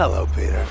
Hello, Peter.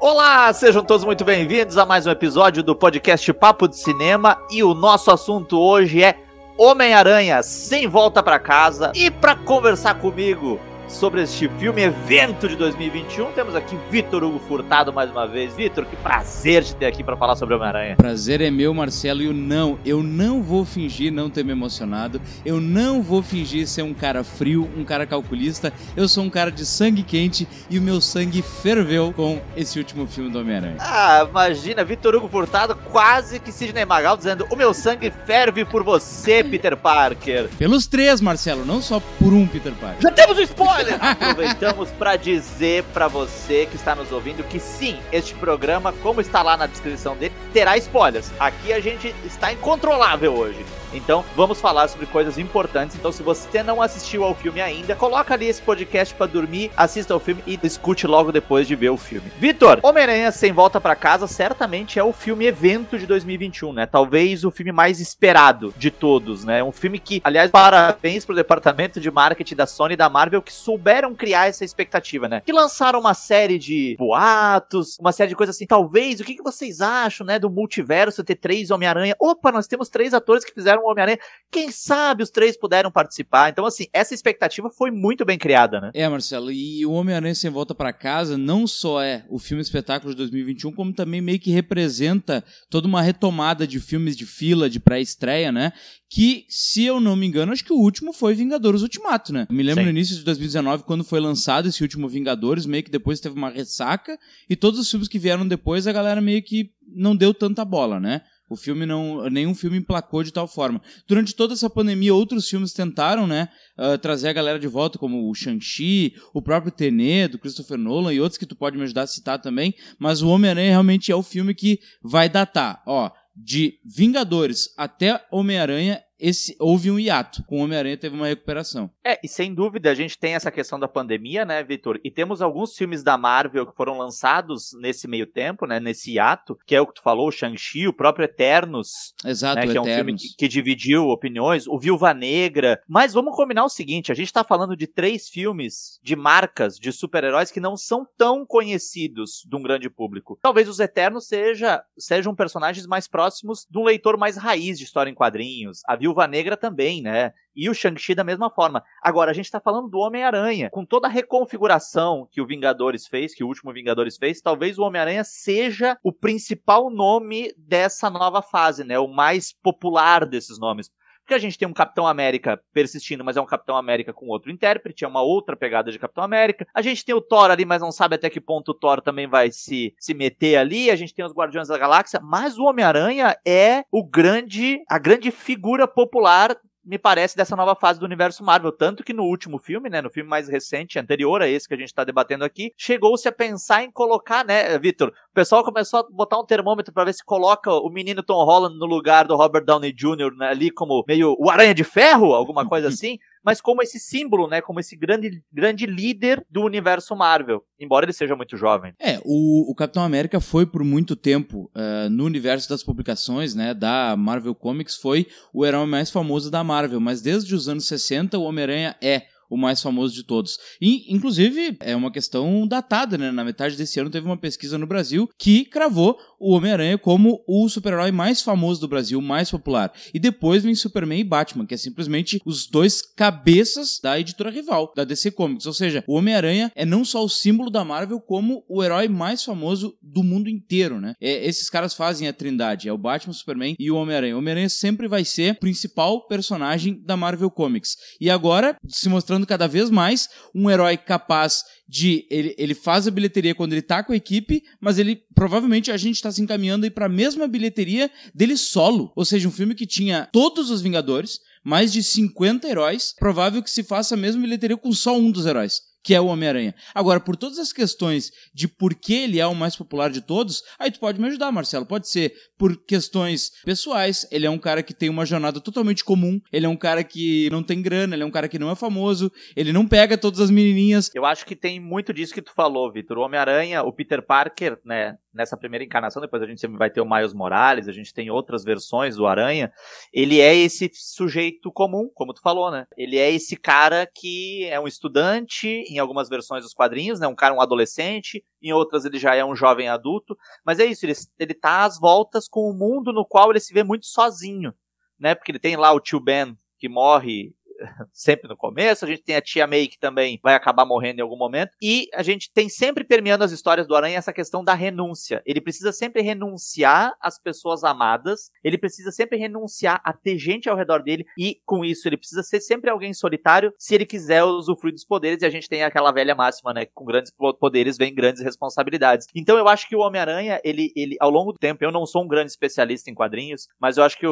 Olá, sejam todos muito bem-vindos a mais um episódio do podcast Papo de Cinema e o nosso assunto hoje é Homem-Aranha sem volta para casa. E para conversar comigo sobre este filme evento de 2021. Temos aqui Vitor Hugo Furtado mais uma vez. Vitor, que prazer te ter aqui para falar sobre Homem-Aranha. Prazer é meu, Marcelo, e o não, eu não vou fingir não ter me emocionado. Eu não vou fingir ser um cara frio, um cara calculista. Eu sou um cara de sangue quente e o meu sangue ferveu com esse último filme do Homem-Aranha. Ah, imagina, Vitor Hugo Furtado quase que Sidney Magal dizendo: "O meu sangue ferve por você, Peter Parker". Pelos três, Marcelo, não só por um Peter Parker. Já temos um spoiler. Aproveitamos para dizer para você que está nos ouvindo que sim, este programa, como está lá na descrição dele, terá spoilers. Aqui a gente está incontrolável hoje. Então, vamos falar sobre coisas importantes. Então, se você não assistiu ao filme ainda, coloca ali esse podcast para dormir, assista ao filme e escute logo depois de ver o filme. Vitor, Homem-Aranha Sem Volta para Casa certamente é o filme evento de 2021, né? Talvez o filme mais esperado de todos, né? Um filme que, aliás, parabéns pro departamento de marketing da Sony e da Marvel que souberam criar essa expectativa, né? Que lançaram uma série de boatos, uma série de coisas assim. Talvez, o que, que vocês acham, né, do multiverso ter três Homem-Aranha? Opa, nós temos três atores que fizeram Homem-Aranha. Quem sabe os três puderam participar? Então, assim, essa expectativa foi muito bem criada, né? É, Marcelo, e o Homem-Aranha Sem Volta para Casa não só é o filme espetáculo de 2021, como também meio que representa toda uma retomada de filmes de fila, de pré-estreia, né? Que, se eu não me engano, acho que o último foi Vingadores Ultimato, né? Eu me lembro Sim. no início de 2019, quando foi lançado esse último Vingadores, meio que depois teve uma ressaca, e todos os filmes que vieram depois, a galera meio que não deu tanta bola, né? O filme não. Nenhum filme emplacou de tal forma. Durante toda essa pandemia, outros filmes tentaram, né? uh, trazer a galera de volta, como o Shang-Chi, o próprio Tenet, do Christopher Nolan e outros que tu pode me ajudar a citar também. Mas o Homem-Aranha realmente é o filme que vai datar. Ó, de Vingadores até Homem-Aranha, esse houve um hiato. Com o Homem-Aranha teve uma recuperação. É, e sem dúvida a gente tem essa questão da pandemia, né, Vitor? E temos alguns filmes da Marvel que foram lançados nesse meio tempo, né, nesse hiato, que é o que tu falou, o Shang-Chi, o próprio Eternos, Exato, né, que é um filme Eternos. que, que dividiu opiniões, o Viúva Negra. Mas vamos combinar o seguinte, a gente tá falando de três filmes de marcas de super-heróis que não são tão conhecidos de um grande público. Talvez os Eternos seja, sejam personagens mais próximos de um leitor mais raiz de história em quadrinhos. A Viúva Negra também, né? E o Shang-Chi da mesma forma. Agora, a gente tá falando do Homem-Aranha. Com toda a reconfiguração que o Vingadores fez, que o último Vingadores fez, talvez o Homem-Aranha seja o principal nome dessa nova fase, né? O mais popular desses nomes. Porque a gente tem um Capitão América persistindo, mas é um Capitão América com outro intérprete, é uma outra pegada de Capitão América. A gente tem o Thor ali, mas não sabe até que ponto o Thor também vai se, se meter ali. A gente tem os Guardiões da Galáxia, mas o Homem-Aranha é o grande, a grande figura popular me parece, dessa nova fase do universo Marvel. Tanto que no último filme, né, no filme mais recente, anterior a esse que a gente tá debatendo aqui, chegou-se a pensar em colocar, né, Vitor? O pessoal começou a botar um termômetro para ver se coloca o menino Tom Holland no lugar do Robert Downey Jr. né, ali como meio o Aranha de Ferro, alguma coisa assim. Mas como esse símbolo, né? Como esse grande, grande líder do universo Marvel. Embora ele seja muito jovem. É, o, o Capitão América foi por muito tempo uh, no universo das publicações, né, da Marvel Comics, foi o herói mais famoso da Marvel, mas desde os anos 60 o Homem-Aranha é o mais famoso de todos. E, inclusive, é uma questão datada, né? Na metade desse ano teve uma pesquisa no Brasil que cravou o Homem-Aranha como o super-herói mais famoso do Brasil, mais popular. E depois vem Superman e Batman, que é simplesmente os dois cabeças da editora rival, da DC Comics. Ou seja, o Homem-Aranha é não só o símbolo da Marvel, como o herói mais famoso do mundo inteiro, né? É, esses caras fazem a trindade, é o Batman, Superman e o Homem-Aranha. O Homem-Aranha sempre vai ser o principal personagem da Marvel Comics. E agora, se mostrando cada vez mais um herói capaz de ele, ele faz a bilheteria quando ele tá com a equipe, mas ele provavelmente a gente tá se encaminhando aí para a mesma bilheteria dele solo, ou seja, um filme que tinha todos os Vingadores, mais de 50 heróis, provável que se faça a mesma bilheteria com só um dos heróis que é o Homem-Aranha. Agora, por todas as questões de por que ele é o mais popular de todos, aí tu pode me ajudar, Marcelo. Pode ser por questões pessoais, ele é um cara que tem uma jornada totalmente comum, ele é um cara que não tem grana, ele é um cara que não é famoso, ele não pega todas as menininhas. Eu acho que tem muito disso que tu falou, Vitor. O Homem-Aranha, o Peter Parker, né, nessa primeira encarnação, depois a gente vai ter o Miles Morales, a gente tem outras versões do Aranha, ele é esse sujeito comum, como tu falou, né? Ele é esse cara que é um estudante, em algumas versões dos quadrinhos, né? Um cara, um adolescente, em outras ele já é um jovem adulto, mas é isso, ele, ele tá às voltas com o mundo no qual ele se vê muito sozinho, né? Porque ele tem lá o tio Ben, que morre sempre no começo, a gente tem a tia May que também vai acabar morrendo em algum momento, e a gente tem sempre permeando as histórias do Aranha essa questão da renúncia. Ele precisa sempre renunciar às pessoas amadas, ele precisa sempre renunciar a ter gente ao redor dele, e com isso ele precisa ser sempre alguém solitário se ele quiser usufruir dos poderes, e a gente tem aquela velha máxima, né, com grandes poderes vem grandes responsabilidades. Então eu acho que o Homem-Aranha, ele, ele, ao longo do tempo, eu não sou um grande especialista em quadrinhos, mas eu acho que,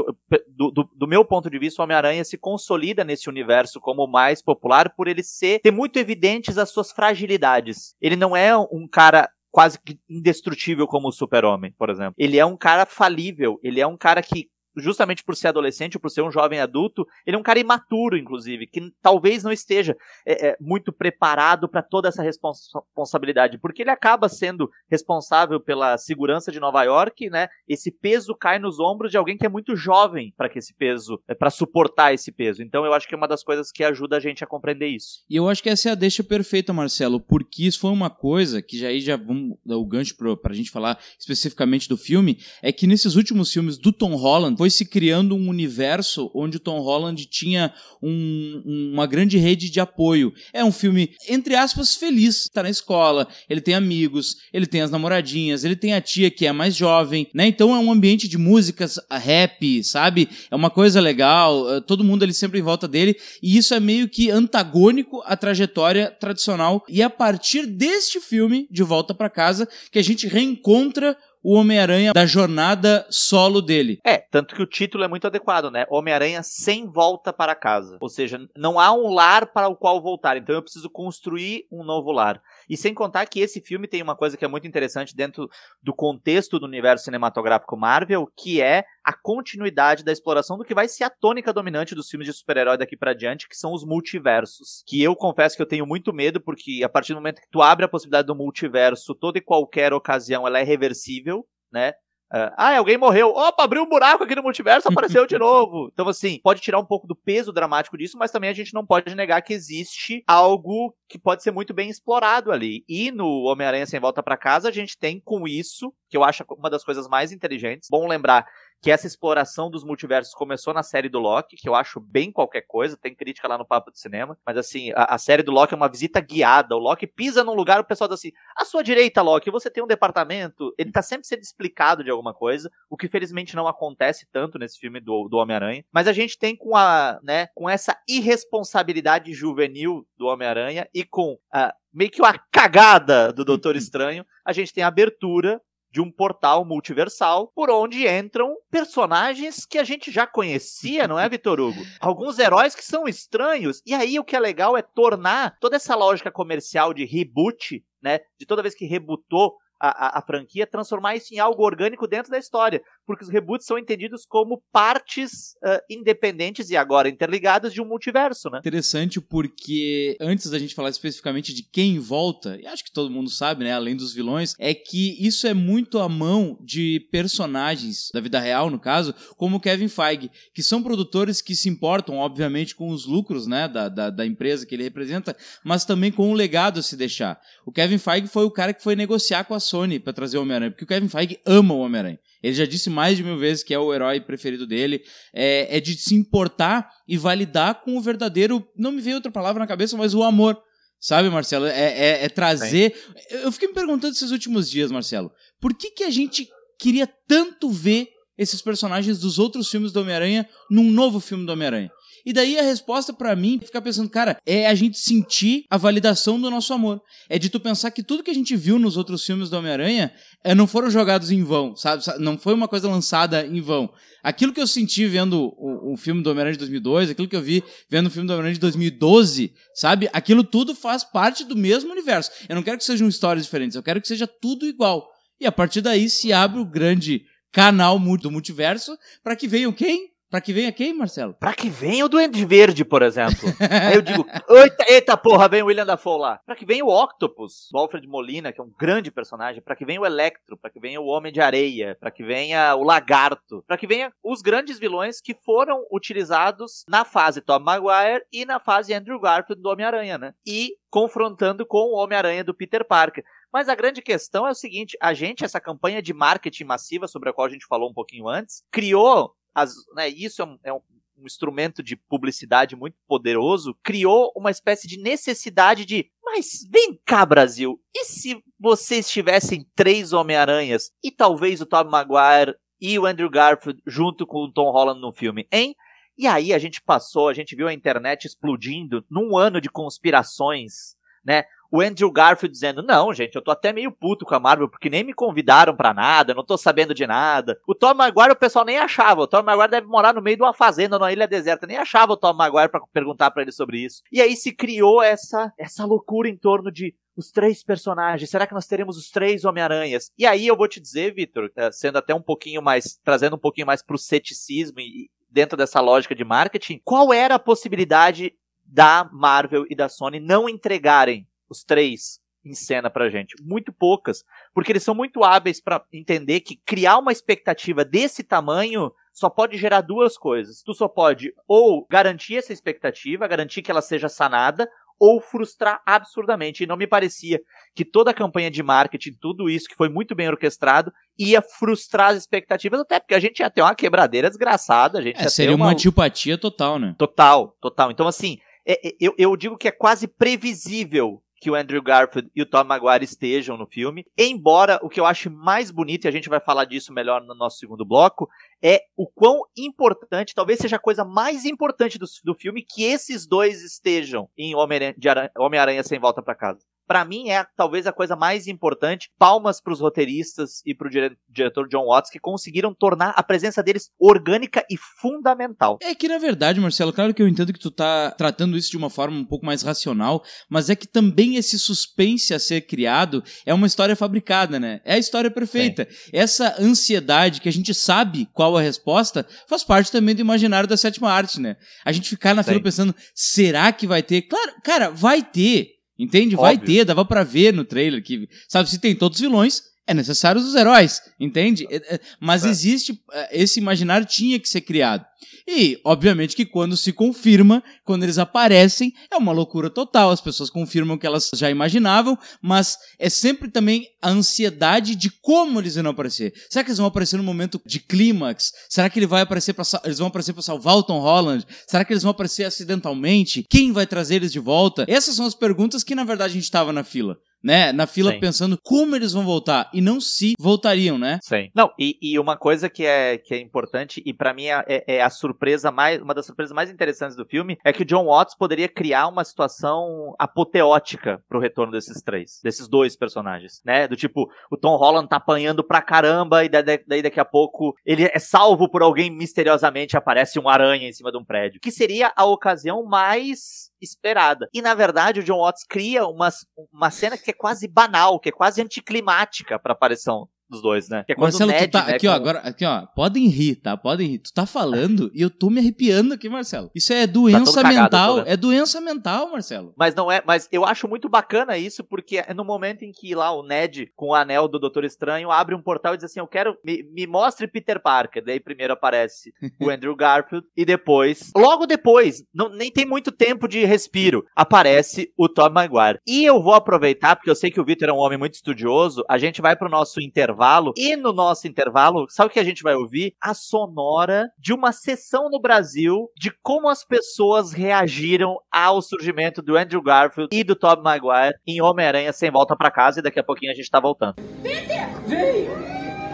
do, do, do meu ponto de vista, o Homem-Aranha se consolida nesse universo universo como o mais popular por ele ser ter muito evidentes as suas fragilidades. Ele não é um cara quase que indestrutível como o Super-Homem, por exemplo. Ele é um cara falível, ele é um cara que justamente por ser adolescente, por ser um jovem adulto, ele é um cara imaturo, inclusive, que talvez não esteja é, é, muito preparado para toda essa responsabilidade, porque ele acaba sendo responsável pela segurança de Nova York, né? Esse peso cai nos ombros de alguém que é muito jovem para que esse peso, é, para suportar esse peso. Então, eu acho que é uma das coisas que ajuda a gente a compreender isso. E eu acho que essa é a deixa perfeita, Marcelo, porque isso foi uma coisa que já aí já vamos dar o gancho para a gente falar especificamente do filme, é que nesses últimos filmes do Tom Holland foi se criando um universo onde o Tom Holland tinha um, uma grande rede de apoio. É um filme, entre aspas, feliz. Tá na escola, ele tem amigos, ele tem as namoradinhas, ele tem a tia que é mais jovem, né? Então é um ambiente de músicas rap, sabe? É uma coisa legal, eh, todo mundo ali sempre em volta dele, e isso é meio que antagônico à trajetória tradicional. E é a partir deste filme, De Volta para Casa, que a gente reencontra o Homem-Aranha da jornada solo dele. É, tanto que o título é muito adequado, né? Homem-Aranha sem volta para casa. Ou seja, não há um lar para o qual voltar, então eu preciso construir um novo lar. E sem contar que esse filme tem uma coisa que é muito interessante dentro do contexto do universo cinematográfico Marvel, que é a continuidade da exploração do que vai ser a tônica dominante dos filmes de super-herói daqui para diante, que são os multiversos. Que eu confesso que eu tenho muito medo, porque a partir do momento que tu abre a possibilidade do multiverso, toda e qualquer ocasião ela é reversível, né? Uh, ah, alguém morreu. Opa, abriu um buraco aqui no multiverso, apareceu de novo. Então, assim, pode tirar um pouco do peso dramático disso, mas também a gente não pode negar que existe algo que pode ser muito bem explorado ali. E no Homem-Aranha Sem Volta para Casa, a gente tem com isso, que eu acho uma das coisas mais inteligentes. Bom lembrar que essa exploração dos multiversos começou na série do Loki, que eu acho bem qualquer coisa, tem crítica lá no Papo de Cinema, mas assim, a, a série do Loki é uma visita guiada, o Loki pisa num lugar, o pessoal diz assim, à sua direita, Loki, você tem um departamento, ele tá sempre sendo explicado de alguma coisa, o que felizmente não acontece tanto nesse filme do, do Homem-Aranha, mas a gente tem com a, né, com essa irresponsabilidade juvenil do Homem-Aranha e com a, meio que uma cagada do Doutor Estranho, a gente tem a abertura de um portal multiversal por onde entram personagens que a gente já conhecia, não é, Vitor Hugo? Alguns heróis que são estranhos. E aí o que é legal é tornar toda essa lógica comercial de reboot, né? De toda vez que rebootou a, a, a, franquia, transformar isso em algo orgânico dentro da história. Porque os reboots são entendidos como partes uh, independentes e agora interligadas de um multiverso, né? Interessante porque antes da gente falar especificamente de quem volta, e acho que todo mundo sabe, né, além dos vilões, é que isso é muito a mão de personagens da vida real, no caso, como Kevin Feige, que são produtores que se importam, obviamente, com os lucros, né, da, da, da empresa que ele representa, mas também com o legado a se deixar. O Kevin Feige foi o cara que foi negociar com a Sony para trazer o Homem-Aranha, porque o Kevin Feige ama o Homem-Aranha. Ele já disse mais de mil vezes que é o herói preferido dele. É, é de se importar e validar com o verdadeiro. Não me veio outra palavra na cabeça, mas o amor. Sabe, Marcelo? É, é, é trazer. Eu fiquei me perguntando esses últimos dias, Marcelo, por que, que a gente queria tanto ver esses personagens dos outros filmes do Homem-Aranha num novo filme do Homem-Aranha? E daí a resposta para mim é ficar pensando, cara, é a gente sentir a validação do nosso amor. É de tu pensar que tudo que a gente viu nos outros filmes do Homem-Aranha é, não foram jogados em vão, sabe? Não foi uma coisa lançada em vão. Aquilo que eu senti vendo o, o filme do Homem-Aranha de 2002, aquilo que eu vi vendo o filme do Homem-Aranha de 2012, sabe? Aquilo tudo faz parte do mesmo universo. Eu não quero que sejam histórias diferentes, eu quero que seja tudo igual. E a partir daí se abre o grande canal do multiverso para que venham quem? Pra que venha quem, Marcelo? Pra que venha o Duende Verde, por exemplo. Aí eu digo, eita, eita porra, vem o William Dafoe lá. Pra que venha o Octopus, o Alfred Molina, que é um grande personagem. Pra que venha o Electro, pra que venha o Homem de Areia, pra que venha o Lagarto. Pra que venha os grandes vilões que foram utilizados na fase Tom Maguire e na fase Andrew Garfield do Homem-Aranha, né? E confrontando com o Homem-Aranha do Peter Parker. Mas a grande questão é o seguinte: a gente, essa campanha de marketing massiva, sobre a qual a gente falou um pouquinho antes, criou as, né, isso é, um, é um, um instrumento de publicidade muito poderoso, criou uma espécie de necessidade de mas vem cá, Brasil, e se vocês tivessem três Homem-Aranhas e talvez o Tom Maguire e o Andrew Garfield junto com o Tom Holland no filme, hein? E aí a gente passou, a gente viu a internet explodindo num ano de conspirações, né? O Andrew Garfield dizendo: Não, gente, eu tô até meio puto com a Marvel porque nem me convidaram para nada, eu não tô sabendo de nada. O Tom Maguire o pessoal nem achava. O Tom Maguire deve morar no meio de uma fazenda, numa ilha deserta. Nem achava o Tom Maguire para perguntar para ele sobre isso. E aí se criou essa, essa loucura em torno de os três personagens. Será que nós teremos os três Homem-Aranhas? E aí eu vou te dizer, Victor, eh, sendo até um pouquinho mais, trazendo um pouquinho mais pro ceticismo e dentro dessa lógica de marketing, qual era a possibilidade da Marvel e da Sony não entregarem os três em cena pra gente. Muito poucas. Porque eles são muito hábeis para entender que criar uma expectativa desse tamanho só pode gerar duas coisas. Tu só pode ou garantir essa expectativa, garantir que ela seja sanada, ou frustrar absurdamente. E não me parecia que toda a campanha de marketing, tudo isso que foi muito bem orquestrado, ia frustrar as expectativas, até porque a gente ia ter uma quebradeira desgraçada. A gente é, seria uma... uma antipatia total, né? Total, total. Então, assim, é, é, eu, eu digo que é quase previsível que o Andrew Garfield e o Tom Maguire estejam no filme. Embora o que eu acho mais bonito, e a gente vai falar disso melhor no nosso segundo bloco, é o quão importante, talvez seja a coisa mais importante do, do filme, que esses dois estejam em Homem-Aranha Homem Sem Volta para Casa para mim é talvez a coisa mais importante. Palmas para os roteiristas e para o dire diretor John Watts que conseguiram tornar a presença deles orgânica e fundamental. É que na verdade, Marcelo, claro que eu entendo que tu tá tratando isso de uma forma um pouco mais racional, mas é que também esse suspense a ser criado é uma história fabricada, né? É a história perfeita. Essa ansiedade que a gente sabe qual a resposta faz parte também do imaginário da sétima arte, né? A gente ficar na Sim. fila pensando, será que vai ter? Claro, cara, vai ter. Entende? Óbvio. Vai ter, dava para ver no trailer que, sabe, se tem todos os vilões, é necessário os heróis, entende? É, é, mas é. existe, esse imaginário tinha que ser criado. E, obviamente, que quando se confirma, quando eles aparecem, é uma loucura total. As pessoas confirmam que elas já imaginavam, mas é sempre também a ansiedade de como eles vão aparecer. Será que eles vão aparecer no momento de clímax? Será que ele vai aparecer pra, eles vão aparecer para salvar o Tom Holland? Será que eles vão aparecer acidentalmente? Quem vai trazer eles de volta? Essas são as perguntas que, na verdade, a gente estava na fila né? Na fila Sim. pensando como eles vão voltar e não se voltariam, né? Sim. Não, e, e uma coisa que é, que é importante e para mim é, é, é, a surpresa mais, uma das surpresas mais interessantes do filme é que o John Watts poderia criar uma situação apoteótica pro retorno desses três, desses dois personagens, né? Do tipo, o Tom Holland tá apanhando pra caramba e daí, daí daqui a pouco ele é salvo por alguém misteriosamente aparece um aranha em cima de um prédio, que seria a ocasião mais esperada. E na verdade o John Watts cria uma, uma cena que é quase banal, que é quase anticlimática para a aparição dos dois, né? Que é quando Marcelo, Ned, tu tá, né, aqui, ó, agora, aqui, ó, podem rir, tá? Podem rir. Tu tá falando e eu tô me arrepiando aqui, Marcelo. Isso é doença tá mental, é doença mental, Marcelo. Mas não é, mas eu acho muito bacana isso, porque é no momento em que lá o Ned, com o anel do Doutor Estranho, abre um portal e diz assim, eu quero, me, me mostre Peter Parker. Daí primeiro aparece o Andrew Garfield e depois, logo depois, não, nem tem muito tempo de respiro, aparece o Tom Maguire. E eu vou aproveitar, porque eu sei que o Victor é um homem muito estudioso, a gente vai pro nosso intervalo intervalo. E no nosso intervalo, sabe o que a gente vai ouvir? A sonora de uma sessão no Brasil de como as pessoas reagiram ao surgimento do Andrew Garfield e do Tobey Maguire em Homem-Aranha Sem Volta para Casa. E daqui a pouquinho a gente tá voltando. Peter! Vem!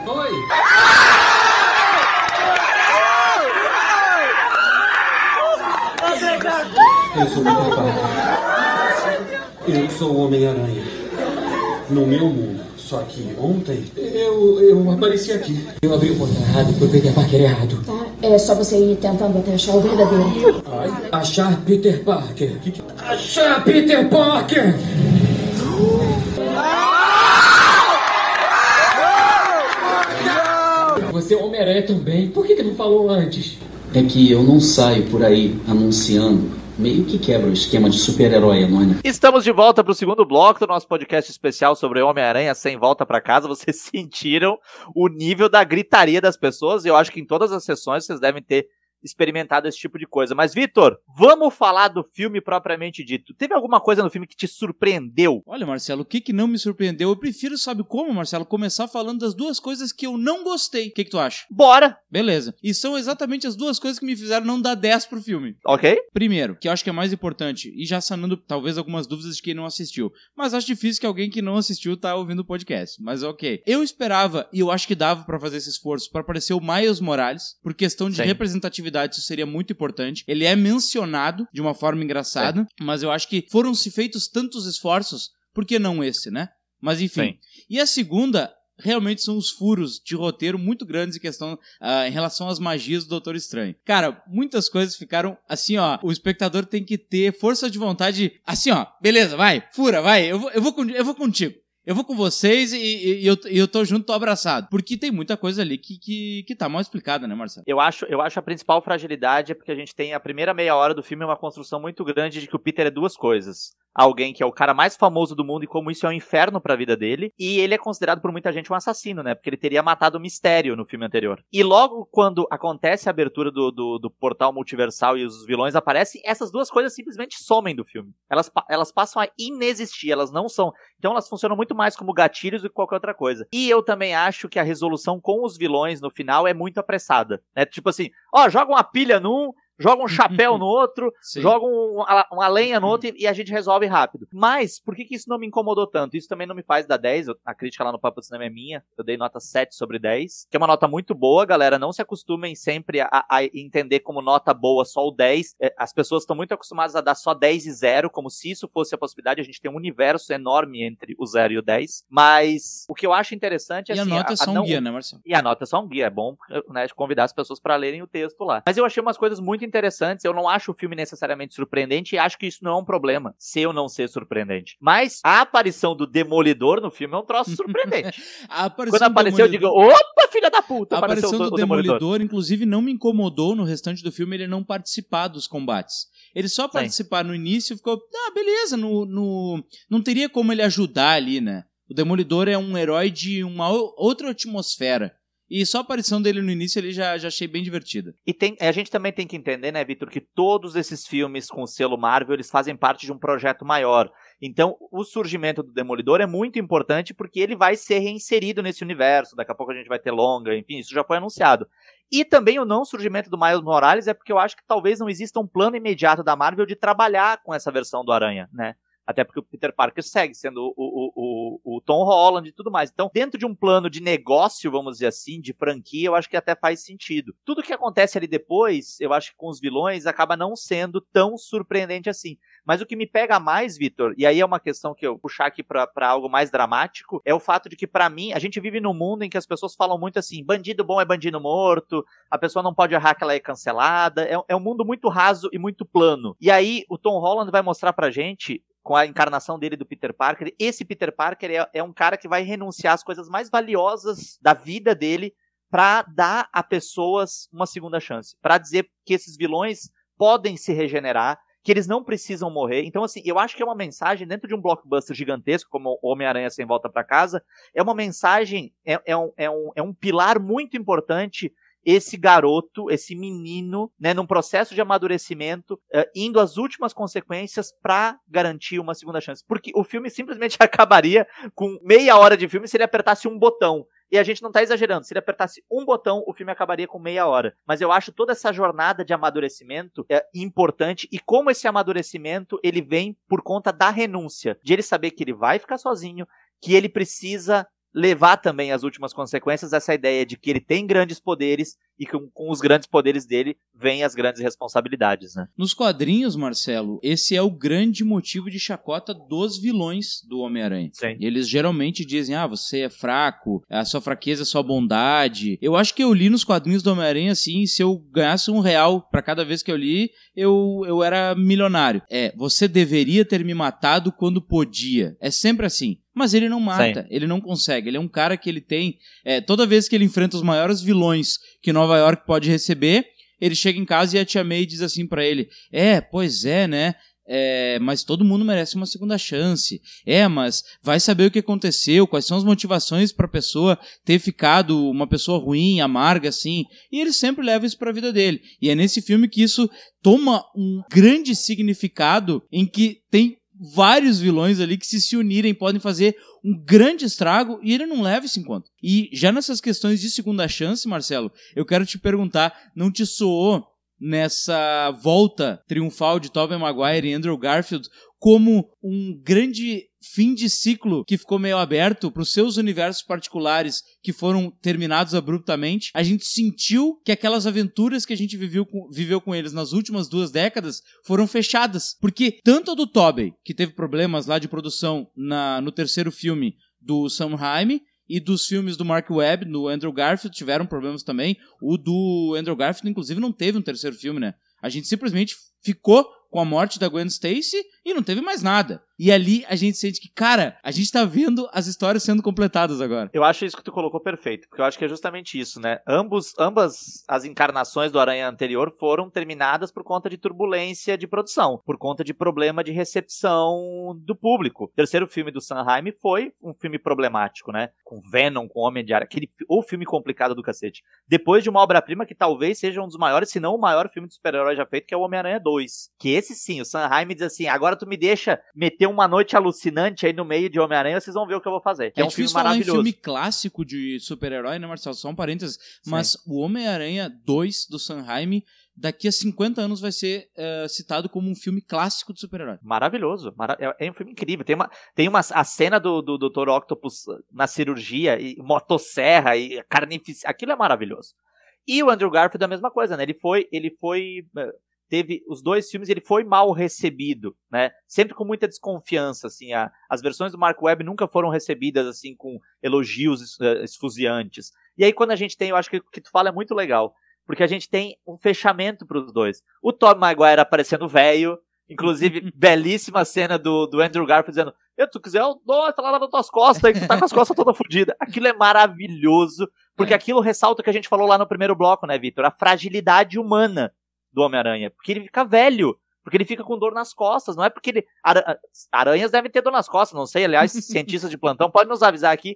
Oi! Eu sou o Peter Parker. Eu sou o Homem-Aranha. No meu mundo. Só que ontem eu, eu apareci aqui. Eu abri o portão errado e fui Peter Parker errado. Tá, é só você ir tentando até achar o verdadeiro. Achar Peter Parker. Que que... Achar Peter Parker! Você é Homem-Aranha também. Por que, que não falou antes? É que eu não saio por aí anunciando. Meio que quebra o esquema de super-herói, né? Estamos de volta para o segundo bloco do nosso podcast especial sobre Homem-Aranha sem volta para casa. Vocês sentiram o nível da gritaria das pessoas? Eu acho que em todas as sessões vocês devem ter experimentado esse tipo de coisa. Mas, Vitor, vamos falar do filme propriamente dito. Teve alguma coisa no filme que te surpreendeu? Olha, Marcelo, o que, que não me surpreendeu? Eu prefiro, sabe como, Marcelo, começar falando das duas coisas que eu não gostei. O que, que tu acha? Bora! Beleza. E são exatamente as duas coisas que me fizeram não dar 10 pro filme. Ok? Primeiro, que eu acho que é mais importante, e já sanando talvez algumas dúvidas de quem não assistiu, mas acho difícil que alguém que não assistiu tá ouvindo o podcast, mas ok. Eu esperava, e eu acho que dava para fazer esse esforço, para aparecer o Miles Morales, por questão de Sim. representatividade, isso seria muito importante. Ele é mencionado de uma forma engraçada, mas eu acho que foram se feitos tantos esforços, por que não esse, né? Mas enfim. Sim. E a segunda, realmente são os furos de roteiro muito grandes em questão ah, em relação às magias do Doutor Estranho. Cara, muitas coisas ficaram assim, ó. O espectador tem que ter força de vontade, assim, ó. Beleza, vai, fura, vai. Eu vou, eu vou, eu vou contigo. Eu vou com vocês e, e- e eu, eu tô junto, tô abraçado. Porque tem muita coisa ali que, que, que tá mal explicada, né, Marcelo? Eu acho, eu acho a principal fragilidade é porque a gente tem a primeira meia hora do filme é uma construção muito grande de que o Peter é duas coisas. Alguém que é o cara mais famoso do mundo e como isso é um inferno pra vida dele, e ele é considerado por muita gente um assassino, né? Porque ele teria matado o mistério no filme anterior. E logo quando acontece a abertura do, do, do portal multiversal e os vilões aparecem, essas duas coisas simplesmente somem do filme. Elas, elas passam a inexistir, elas não são. Então elas funcionam muito mais como gatilhos do que qualquer outra coisa. E eu também acho que a resolução com os vilões no final é muito apressada. Né? Tipo assim, ó, joga uma pilha num, joga um chapéu no outro, joga um- uma, uma lenha no outro e, e a gente resolve rápido. Mas, por que, que isso não me incomodou tanto? Isso também não me faz dar 10. eu- A crítica lá no Papo do Cinema é minha. Eu dei nota 7 sobre 10. Que é uma nota muito boa, galera. Não se acostumem sempre a, a entender como nota boa só o 10. É, As pessoas estão muito acostumadas a dar só 10 e 0, como se isso fosse a possibilidade. A gente tem um universo enorme entre o 0 e o 10. Mas o que eu acho interessante é E a assim, nota é só um não- guia, né, Marcelo? e a nota é só um guia, é bom né, convidar as pessoas para lerem o texto lá. Mas eu achei umas coisas muito interessantes. Eu não acho o filme necessariamente surpreendente e acho que isso não é um problema, se eu não ser surpreendente. Mas a aparição do Demolidor no filme é um troço surpreendente. Quando do apareceu, eu digo: Demolidor- opa, filha da puta, A apareceu aparição o, do o Demolidor. Demolidor, inclusive, não me incomodou no restante do filme ele não participar dos combates. Ele só participar no início ficou, ah, beleza, no, no, não teria como ele ajudar ali, né? O Demolidor é um herói de uma outra atmosfera. E só a aparição dele no início ele já, já achei bem divertida. E tem, a gente também tem que entender, né, Vitor, que todos esses filmes com o selo Marvel, eles fazem parte de um projeto maior. Então, o surgimento do Demolidor é muito importante porque ele vai ser reinserido nesse universo. Daqui a pouco a gente vai ter longa, enfim, isso já foi anunciado. E também o não surgimento do Miles Morales é porque eu acho que talvez não exista um plano imediato da Marvel de trabalhar com essa versão do Aranha, né? Até porque o Peter Parker segue sendo o, o, o, o Tom Holland e tudo mais. Então, dentro de um plano de negócio, vamos dizer assim, de franquia, eu acho que até faz sentido. Tudo que acontece ali depois, eu acho que com os vilões, acaba não sendo tão surpreendente assim. Mas o que me pega mais, Vitor, e aí é uma questão que eu puxar aqui pra algo mais dramático, é o fato de que, pra mim, a gente vive num mundo em que as pessoas falam muito assim: bandido bom é bandido morto, a pessoa não pode errar que ela é cancelada. É, é um mundo muito raso e muito plano. E aí, o Tom Holland vai mostrar pra gente com a encarnação dele do Peter Parker. Esse Peter Parker é, é um cara que vai renunciar às coisas mais valiosas da vida dele pra dar a pessoas uma segunda chance, Pra dizer que esses vilões podem se regenerar, que eles não precisam morrer. Então, assim, eu acho que é uma mensagem dentro de um blockbuster gigantesco, como Homem-Aranha Sem Volta pra Casa, é uma mensagem, é, é, um, é, um, é um pilar muito importante esse garoto, esse menino, né, num processo de amadurecimento, eh, indo às últimas consequências pra garantir uma segunda chance. Porque o filme simplesmente acabaria com meia hora de filme se ele apertasse um botão. E a gente não tá exagerando. Se ele apertasse um botão, o filme acabaria com meia hora. Mas eu acho toda essa jornada de amadurecimento é importante e como esse amadurecimento ele vem por conta da renúncia, de ele saber que ele vai ficar sozinho, que ele precisa levar também as últimas consequências essa ideia de que ele tem grandes poderes e que com os grandes poderes dele vêm as grandes responsabilidades, né? Nos quadrinhos, Marcelo, esse é o grande motivo de chacota dos vilões do Homem-Aranha. Eles geralmente dizem: ah, você é fraco, a sua fraqueza é sua bondade. Eu acho que eu li nos quadrinhos do Homem-Aranha assim: se eu ganhasse um real para cada vez que eu li, eu, eu era milionário. É, você deveria ter me matado quando podia. É sempre assim. Mas ele não mata, Sim. ele não consegue. Ele é um cara que ele tem. é, toda vez que ele enfrenta os maiores vilões que Nova York pode receber, ele chega em casa e a tia May diz assim pra ele: É, pois é, né? É, mas todo mundo merece uma segunda chance. É, mas vai saber o que aconteceu, quais são as motivações pra pessoa ter ficado uma pessoa ruim, amarga, assim. E ele sempre leva isso pra vida dele. E é nesse filme que isso toma um grande significado em que tem vários vilões ali que se se unirem podem fazer um grande estrago e ele não leva isso em conta. E já nessas questões de segunda chance, Marcelo, eu quero te perguntar, não te soou nessa volta triunfal de Tobey Maguire e Andrew Garfield como um grande fim de ciclo que ficou meio aberto para os seus universos particulares que foram terminados abruptamente. A gente sentiu que aquelas aventuras que a gente viveu com, viveu com eles nas últimas duas décadas foram fechadas. Porque tanto a do Tobey, que teve problemas lá de produção na, no terceiro filme do Sam Raimi, e dos filmes do Mark Webb, do Andrew Garfield, tiveram problemas também. O do Andrew Garfield, inclusive, não teve um terceiro filme, né? A gente simplesmente ficou com a morte da Gwen Stacy e não teve mais nada. E ali a gente sente que, cara, a gente tá vendo as histórias sendo completadas agora. Eu acho isso que tu colocou perfeito, porque eu acho que é justamente isso, né? Ambos, ambas as encarnações do Aranha anterior foram terminadas por conta de turbulência de produção, por conta de problema de recepção do público. O terceiro filme do Sanheim foi um filme problemático, né? Com Venom, com Homem de Ar, aquele o filme complicado do cacete. Depois de uma obra-prima que talvez seja um dos maiores, se não o maior filme de super-herói já feito, que é o Homem-Aranha 2. Que esse sim, o Sanheim diz assim: agora tu me deixa meter uma noite alucinante aí no meio de Homem-Aranha, vocês vão ver o que eu vou fazer. É, É um filme difícil falar em filme clássico de super-herói, né, Marcelo? Só um parênteses. Mas o Homem-Aranha 2 do Sanheim, daqui a 50 anos vai ser eh, citado como um filme clássico de super-herói. Maravilhoso. Mara- é, é um filme incrível. Tem uma, tem uma a cena do, do Dr. Octopus na cirurgia, e motosserra, e carnificina. Aquilo é maravilhoso. E o Andrew Garfield é a mesma coisa, né? Ele foi. Ele foi. Teve os dois filmes, ele foi mal recebido, né? Sempre com muita desconfiança, assim. A, as versões do Mark Webb nunca foram recebidas, assim, com elogios eh, esfuziantes. E aí, quando a gente tem, eu acho que o que tu fala é muito legal. Porque a gente tem um fechamento pros dois. O Tom Maguire aparecendo velho, Inclusive, belíssima cena do, do Andrew Garfield dizendo: Eu, tu quiser, eu dou essa lá nas tuas costas aí, tu tá com as costas toda fodida. Aquilo é maravilhoso, porque É. aquilo ressalta o que a gente falou lá no primeiro bloco, né, Vitor? A fragilidade humana do Homem-Aranha. Porque ele fica velho, porque ele fica com dor nas costas, não é porque ele. ara- Aranhas devem ter dor nas costas, não sei, aliás, cientistas de plantão, pode nos avisar aqui,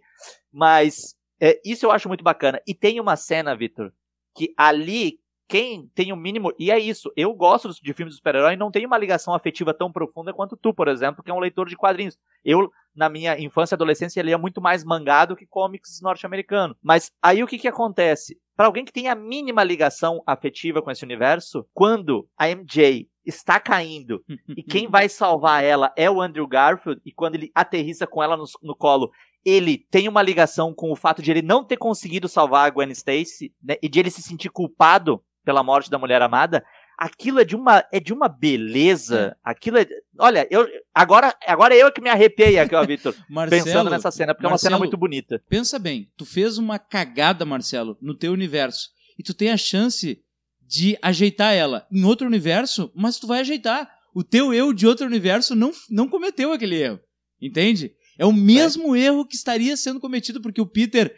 mas é, isso eu acho muito bacana. E tem uma cena, Vitor, que ali quem tem o mínimo. E é isso. Eu gosto de filmes de super-herói e não tenho uma ligação afetiva tão profunda quanto tu, por exemplo, que é um leitor de quadrinhos. Eu, na minha infância e adolescência, lia muito mais mangá do que comics norte-americano. Mas aí o que, que acontece? Para alguém que tem a mínima ligação afetiva com esse universo, quando a MJ está caindo e quem vai salvar ela é o Andrew Garfield, e quando ele aterrissa com ela no, no colo, ele tem uma ligação com o fato de ele não ter conseguido salvar a Gwen Stacy né, e de ele se sentir culpado pela morte da mulher amada, aquilo é de uma é de uma beleza, aquilo é, olha, eu agora agora eu que me arrepiei aqui, ó, Vitor, Marcelo, pensando nessa cena, porque é uma cena Marcelo, muito bonita. Pensa bem, tu fez uma cagada, Marcelo, no teu universo. E tu tem a chance de ajeitar ela em outro universo, mas tu vai ajeitar. O teu eu de outro universo não, não cometeu aquele erro. Entende? É o mesmo erro que estaria sendo cometido porque o Peter,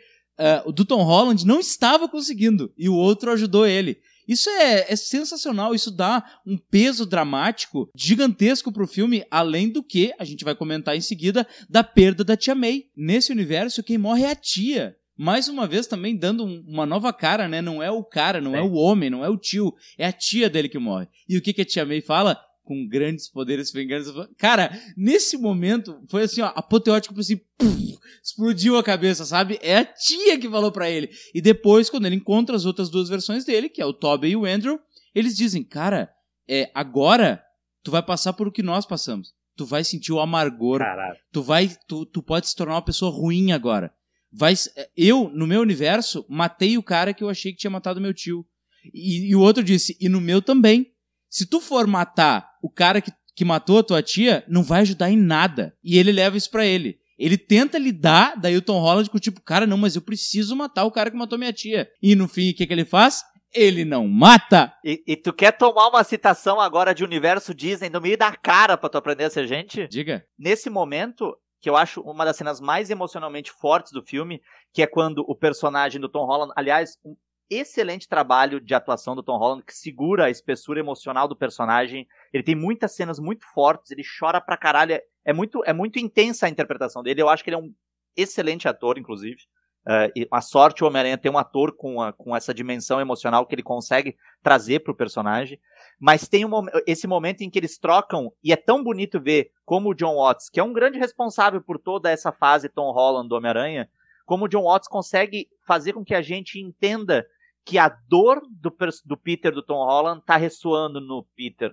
o do Tom Holland, não estava conseguindo e o outro ajudou ele. Isso é, é sensacional, isso dá um peso dramático gigantesco pro filme, além do que, a gente vai comentar em seguida, da perda da tia May. Nesse universo, quem morre é a tia. Mais uma vez também dando um- uma nova cara, né? Não é o cara, não é Sim. o homem, não é o tio, é a tia dele que morre. E o que, que a tia May fala? Com grandes poderes vem grandes... Cara, nesse momento, foi assim, ó, apoteótico, assim, puf, explodiu a cabeça, sabe? É a tia que falou pra ele. E depois, quando ele encontra as outras duas versões dele, que é o Tobey e o Andrew, eles dizem, cara, é, agora tu vai passar por o que nós passamos. Tu vai sentir o amargor Caralho. tu vai tu, tu pode se tornar uma pessoa ruim agora vai. Eu, no meu universo, matei o cara que eu achei que tinha matado meu tio. E, e o outro disse, e no meu também. Se tu for matar o cara que, que matou a tua tia, não vai ajudar em nada. E ele leva isso pra ele. Ele tenta lidar, daí o Tom Holland com tipo, cara, não, mas eu preciso matar o cara que matou minha tia. E no fim, o que, que ele faz? Ele não mata. E, e tu quer tomar uma citação agora de universo Disney no meio da cara pra tu aprender a ser gente? Diga. Nesse momento, que eu acho uma das cenas mais emocionalmente fortes do filme, que é quando o personagem do Tom Holland, aliás, um excelente trabalho de atuação do Tom Holland, que segura a espessura emocional do personagem. Ele tem muitas cenas muito fortes, ele chora pra caralho. É muito, é muito intensa a interpretação dele. Eu acho que ele é um excelente ator, inclusive. Uh, a sorte o Homem-Aranha ter um ator com, a, com essa dimensão emocional que ele consegue trazer pro personagem. Mas tem um, esse momento em que eles trocam, e é tão bonito ver como o John Watts, que é um grande responsável por toda essa fase Tom Holland do Homem-Aranha, como o John Watts consegue fazer com que a gente entenda que a dor do, do Peter do Tom Holland tá ressoando no Peter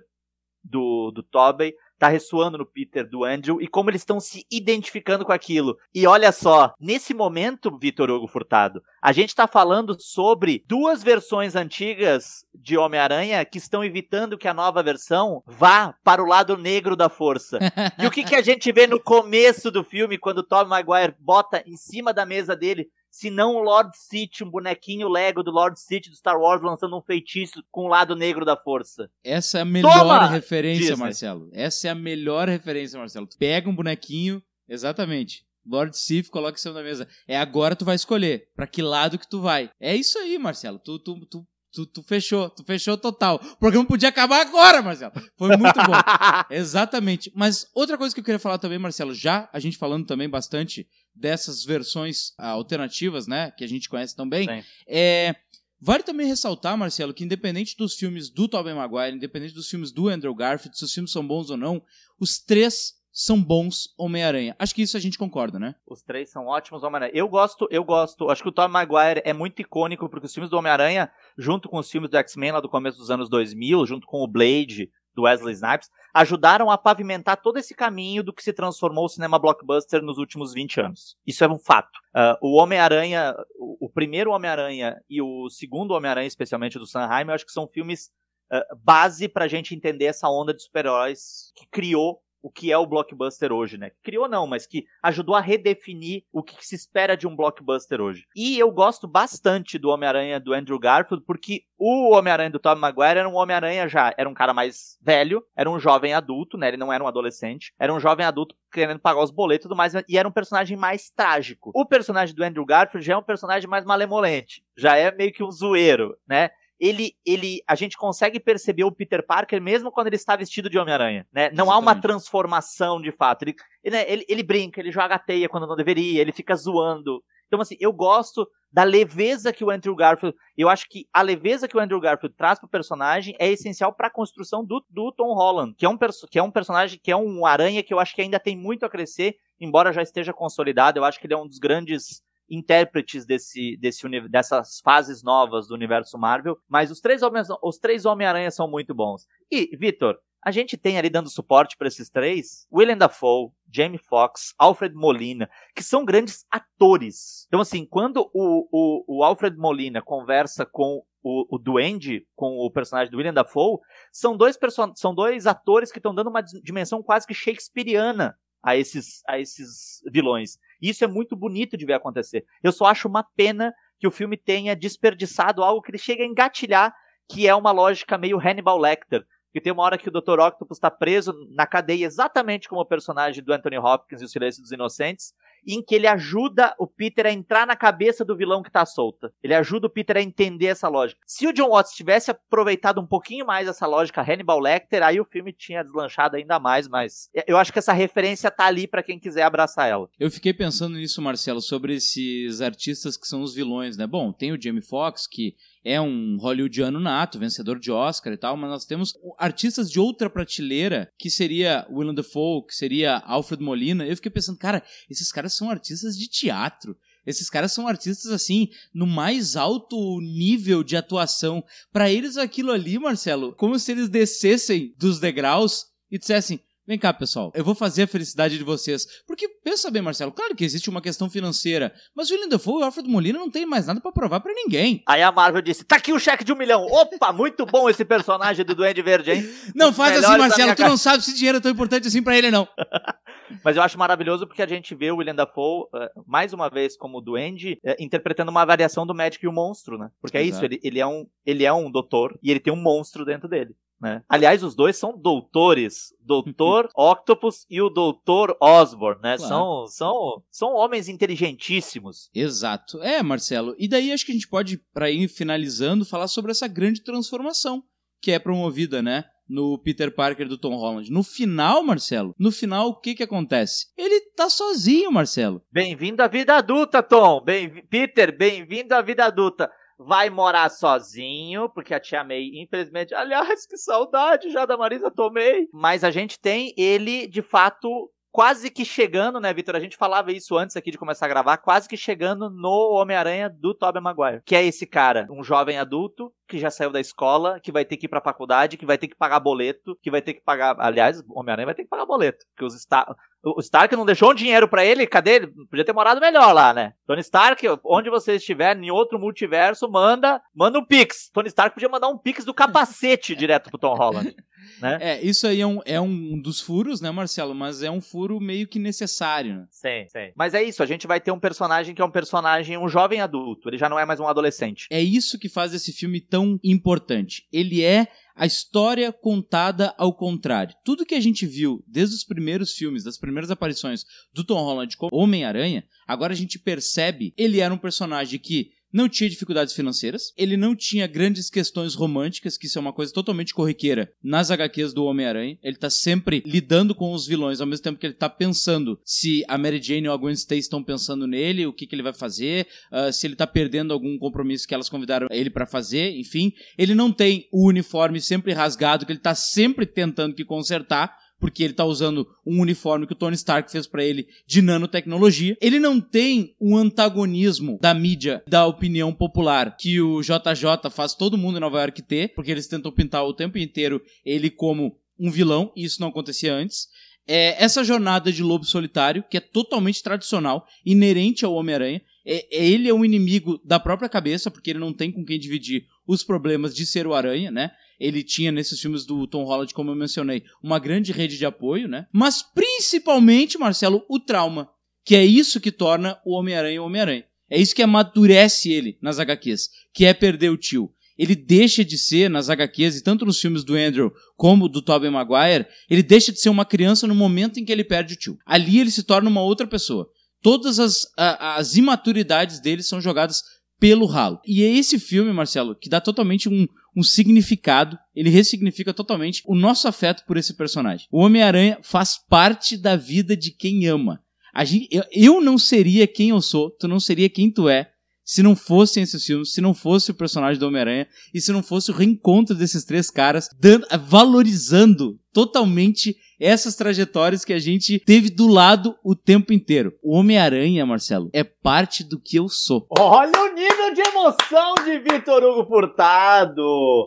do, do Tobey, tá ressoando no Peter do Andrew e como eles estão se identificando com aquilo. E olha só, nesse momento, Vitor Hugo Furtado, a gente tá falando sobre duas versões antigas de Homem-Aranha que estão evitando que a nova versão vá para o lado negro da força. e o que, que a gente vê no começo do filme, quando Tobey Maguire bota em cima da mesa dele se não o Lord Sith, um bonequinho Lego do Lord Sith do Star Wars lançando um feitiço com o lado negro da força. Essa é a melhor Toma, referência, Disney. Marcelo. Essa é a melhor referência, Marcelo. Tu pega um bonequinho, exatamente. Lord Sith, coloca em cima da mesa. É agora tu vai escolher pra que lado que tu vai. É isso aí, Marcelo. Tu, tu, tu, tu, tu fechou, tu fechou total. O programa podia acabar agora, Marcelo. Foi muito bom. Exatamente. Mas outra coisa que eu queria falar também, Marcelo, já a gente falando também bastante dessas versões ah, alternativas, né, que a gente conhece tão bem, Sim. é... Vale também ressaltar, Marcelo, que independente dos filmes do Tobey Maguire, independente dos filmes do Andrew Garfield, se os filmes são bons ou não, os três são bons Homem-Aranha. Acho que isso a gente concorda, né? Os três são ótimos Homem-Aranha. Eu gosto, eu gosto. Acho que o Tom Maguire é muito icônico porque os filmes do Homem-Aranha, junto com os filmes do X-Men lá do começo dos anos 2000, junto com o Blade do Wesley Snipes, ajudaram a pavimentar todo esse caminho do que se transformou o cinema blockbuster nos últimos 20 anos. Isso é um fato. Uh, o Homem-Aranha, o, o primeiro Homem-Aranha e o segundo Homem-Aranha, especialmente do Sanheim, eu acho que são filmes uh, base pra gente entender essa onda de super-heróis que criou o que é o blockbuster hoje, né? Criou não, mas que ajudou a redefinir o que se espera de um blockbuster hoje. E eu gosto bastante do Homem-Aranha do Andrew Garfield, porque o Homem-Aranha do Tobey Maguire era um Homem-Aranha já, era um cara mais velho, era um jovem adulto, né? Ele não era um adolescente, era um jovem adulto querendo pagar os boletos e tudo mais, e era um personagem mais trágico. O personagem do Andrew Garfield já é um personagem mais malemolente, já é meio que um zoeiro, né? Ele, ele, a gente consegue perceber o Peter Parker mesmo quando ele está vestido de Homem-Aranha, né? Não há uma Exatamente. transformação de fato. Ele, ele, né, ele, ele brinca, ele joga a teia quando não deveria, ele fica zoando. Então, assim, eu gosto da leveza que o Andrew Garfield. Eu acho que a leveza que o Andrew Garfield traz pro personagem é essencial para a construção do, do Tom Holland, que é, um que é um personagem, que é um aranha que eu acho que ainda tem muito a crescer, embora já esteja consolidado. Eu acho que ele é um dos grandes intérpretes desse, desse dessas fases novas do universo Marvel, mas os três Homens- os três Homem-Aranha são muito bons. E, Vitor, a gente tem ali dando suporte para esses três, Willem Dafoe, Jamie Foxx, Alfred Molina, que são grandes atores. Então, assim, quando o, o, o Alfred Molina conversa com o, o Duende, com o personagem do Willem Dafoe, são dois, são dois atores que estão dando uma dimensão quase que shakespeariana a esses, a esses vilões. Isso é muito bonito de ver acontecer. Eu só acho uma pena que o filme tenha desperdiçado algo que ele chega a engatilhar, que é uma lógica meio Hannibal Lecter. Que tem uma hora que o Dr. Octopus está preso na cadeia, exatamente como o personagem do Anthony Hopkins e o Silêncio dos Inocentes, em que ele ajuda o Peter a entrar na cabeça do vilão que está solta. Ele ajuda o Peter a entender essa lógica. Se o John Watts tivesse aproveitado um pouquinho mais essa lógica Hannibal Lecter, aí o filme tinha deslanchado ainda mais, mas eu acho que essa referência tá ali para quem quiser abraçar ela. Eu fiquei pensando nisso, Marcelo, sobre esses artistas que são os vilões, né? Bom, tem o Jamie Foxx, que é um hollywoodiano nato, vencedor de Oscar e tal, mas nós temos artistas de outra prateleira, que seria Willem Dafoe, que seria Alfred Molina. Eu fiquei pensando, cara, esses caras são artistas de teatro. Esses caras são artistas assim no mais alto nível de atuação. Pra eles aquilo ali, Marcelo, como se eles descessem dos degraus e dissessem: Vem cá, pessoal. Eu vou fazer a felicidade de vocês. Porque, pensa bem, Marcelo, claro que existe uma questão financeira, mas o William Dafoe e o Alfred Molina não tem mais nada pra provar pra ninguém. Aí a Marvel disse: tá aqui o cheque de um milhão. Opa, muito bom esse personagem do Duende Verde, hein? Não Os faz assim, Marcelo, tu não sabe se dinheiro é tão importante assim pra ele, não. Mas eu acho maravilhoso porque a gente vê o William Dafoe, eh, mais uma vez, como duende, eh, interpretando uma variação do Magic e o monstro, né? Porque é isso, Exato. ele, ele, é um, ele é um doutor e ele tem um monstro dentro dele. Né? Aliás, os dois são doutores. Doutor Octopus e o Doutor Osborn, né? Claro. São, são, são homens inteligentíssimos. Exato. É, Marcelo. E daí acho que a gente pode, pra ir finalizando, falar sobre essa grande transformação que é promovida, né? No Peter Parker do Tom Holland. No final, Marcelo, no final, o que que acontece? Ele tá sozinho, Marcelo. Bem-vindo à vida adulta, Tom. Bem, Peter, bem-vindo à vida adulta. Vai morar sozinho, porque a tia May, infelizmente. Aliás, que saudade já da Marisa Tomei. Mas a gente tem ele, de fato, quase que chegando, né, Vitor? A gente falava isso antes aqui de começar a gravar, quase que chegando no Homem-Aranha do Tobey Maguire. Que é esse cara, um jovem adulto que já saiu da escola, que vai ter que ir pra faculdade, que vai ter que pagar boleto, que vai ter que pagar. Aliás, Homem-Aranha vai ter que pagar boleto. Porque os Star... o Stark não deixou um dinheiro pra ele, cadê ele? Podia ter morado melhor lá, né? Tony Stark, onde você estiver, em outro multiverso, manda, manda um Pix. Tony Stark podia mandar um Pix do capacete direto pro Tom Holland. Né? É, isso aí é um, é um dos furos, né, Marcelo? Mas é um furo meio que necessário? Sim, sim. Mas é isso, a gente vai ter um personagem que é um personagem, um jovem adulto. Ele já não é mais um adolescente. É isso que faz esse filme tão importante. Ele é a história contada ao contrário. Tudo que a gente viu desde os primeiros filmes, das primeiras aparições do Tom Holland como Homem-Aranha, agora a gente percebe ele era um personagem que não tinha dificuldades financeiras, ele não tinha grandes questões românticas, que isso é uma coisa totalmente corriqueira nas HQs do Homem-Aranha. Ele tá sempre lidando com os vilões, ao mesmo tempo que ele tá pensando se a Mary Jane ou a Gwen Stacy estão pensando nele, o que, que ele vai fazer, ah, se ele tá perdendo algum compromisso que elas convidaram ele pra fazer, enfim. Ele não tem o uniforme sempre rasgado, que ele tá sempre tentando que consertar, porque ele tá usando um uniforme que o Tony Stark fez pra ele de nanotecnologia. Ele não tem um antagonismo da mídia, da opinião popular, que o JJ faz todo mundo em Nova York ter, porque eles tentam pintar o tempo inteiro ele como um vilão, e isso não acontecia antes. É essa jornada de lobo solitário, que é totalmente tradicional, inerente ao Homem-Aranha. É, é- ele é um inimigo da própria cabeça, porque ele não tem com quem dividir os problemas de ser o Aranha, né? Ele tinha nesses filmes do Tom Holland, como eu mencionei, uma grande rede de apoio, né? Mas principalmente, Marcelo, o trauma, que é isso que torna o Homem-Aranha o Homem-Aranha. É isso que amadurece ele nas HQs, que é perder o tio. Ele deixa de ser nas HQs, e tanto nos filmes do Andrew como do Tobey Maguire, ele deixa de ser uma criança no momento em que ele perde o tio. Ali ele se torna uma outra pessoa. Todas as, a- as imaturidades dele são jogadas pelo ralo. E é esse filme, Marcelo, que dá totalmente um, um significado, ele ressignifica totalmente o nosso afeto por esse personagem. O Homem-Aranha faz parte da vida de quem ama. A gente, eu, eu não seria quem eu sou, tu não seria quem tu é, se não fossem esses filmes, se não fosse o personagem do Homem-Aranha e se não fosse o reencontro desses três caras, dando, valorizando totalmente essas trajetórias que a gente teve do lado o tempo inteiro. O Homem-Aranha, Marcelo, é parte do que eu sou. Olha o nível de emoção de Vitor Hugo Furtado!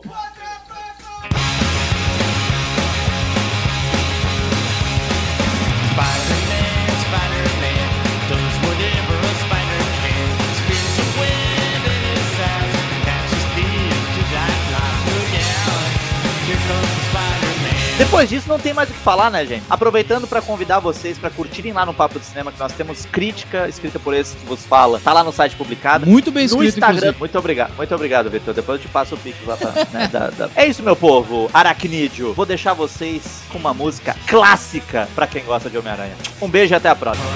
Depois disso, não tem mais o que falar, né, gente? Aproveitando pra convidar vocês pra curtirem lá no Papo de Cinema, que nós temos crítica escrita por esse que vos fala. Tá lá no site publicado. Muito bem no escrito, Instagram. inclusive. Muito obrigado, muito obrigado, Vitor. Depois eu te passo o pix lá pra. né, da- da- É isso, meu povo. Aracnídeo. Vou deixar vocês com uma música clássica pra quem gosta de Homem-Aranha. Um beijo e até a próxima.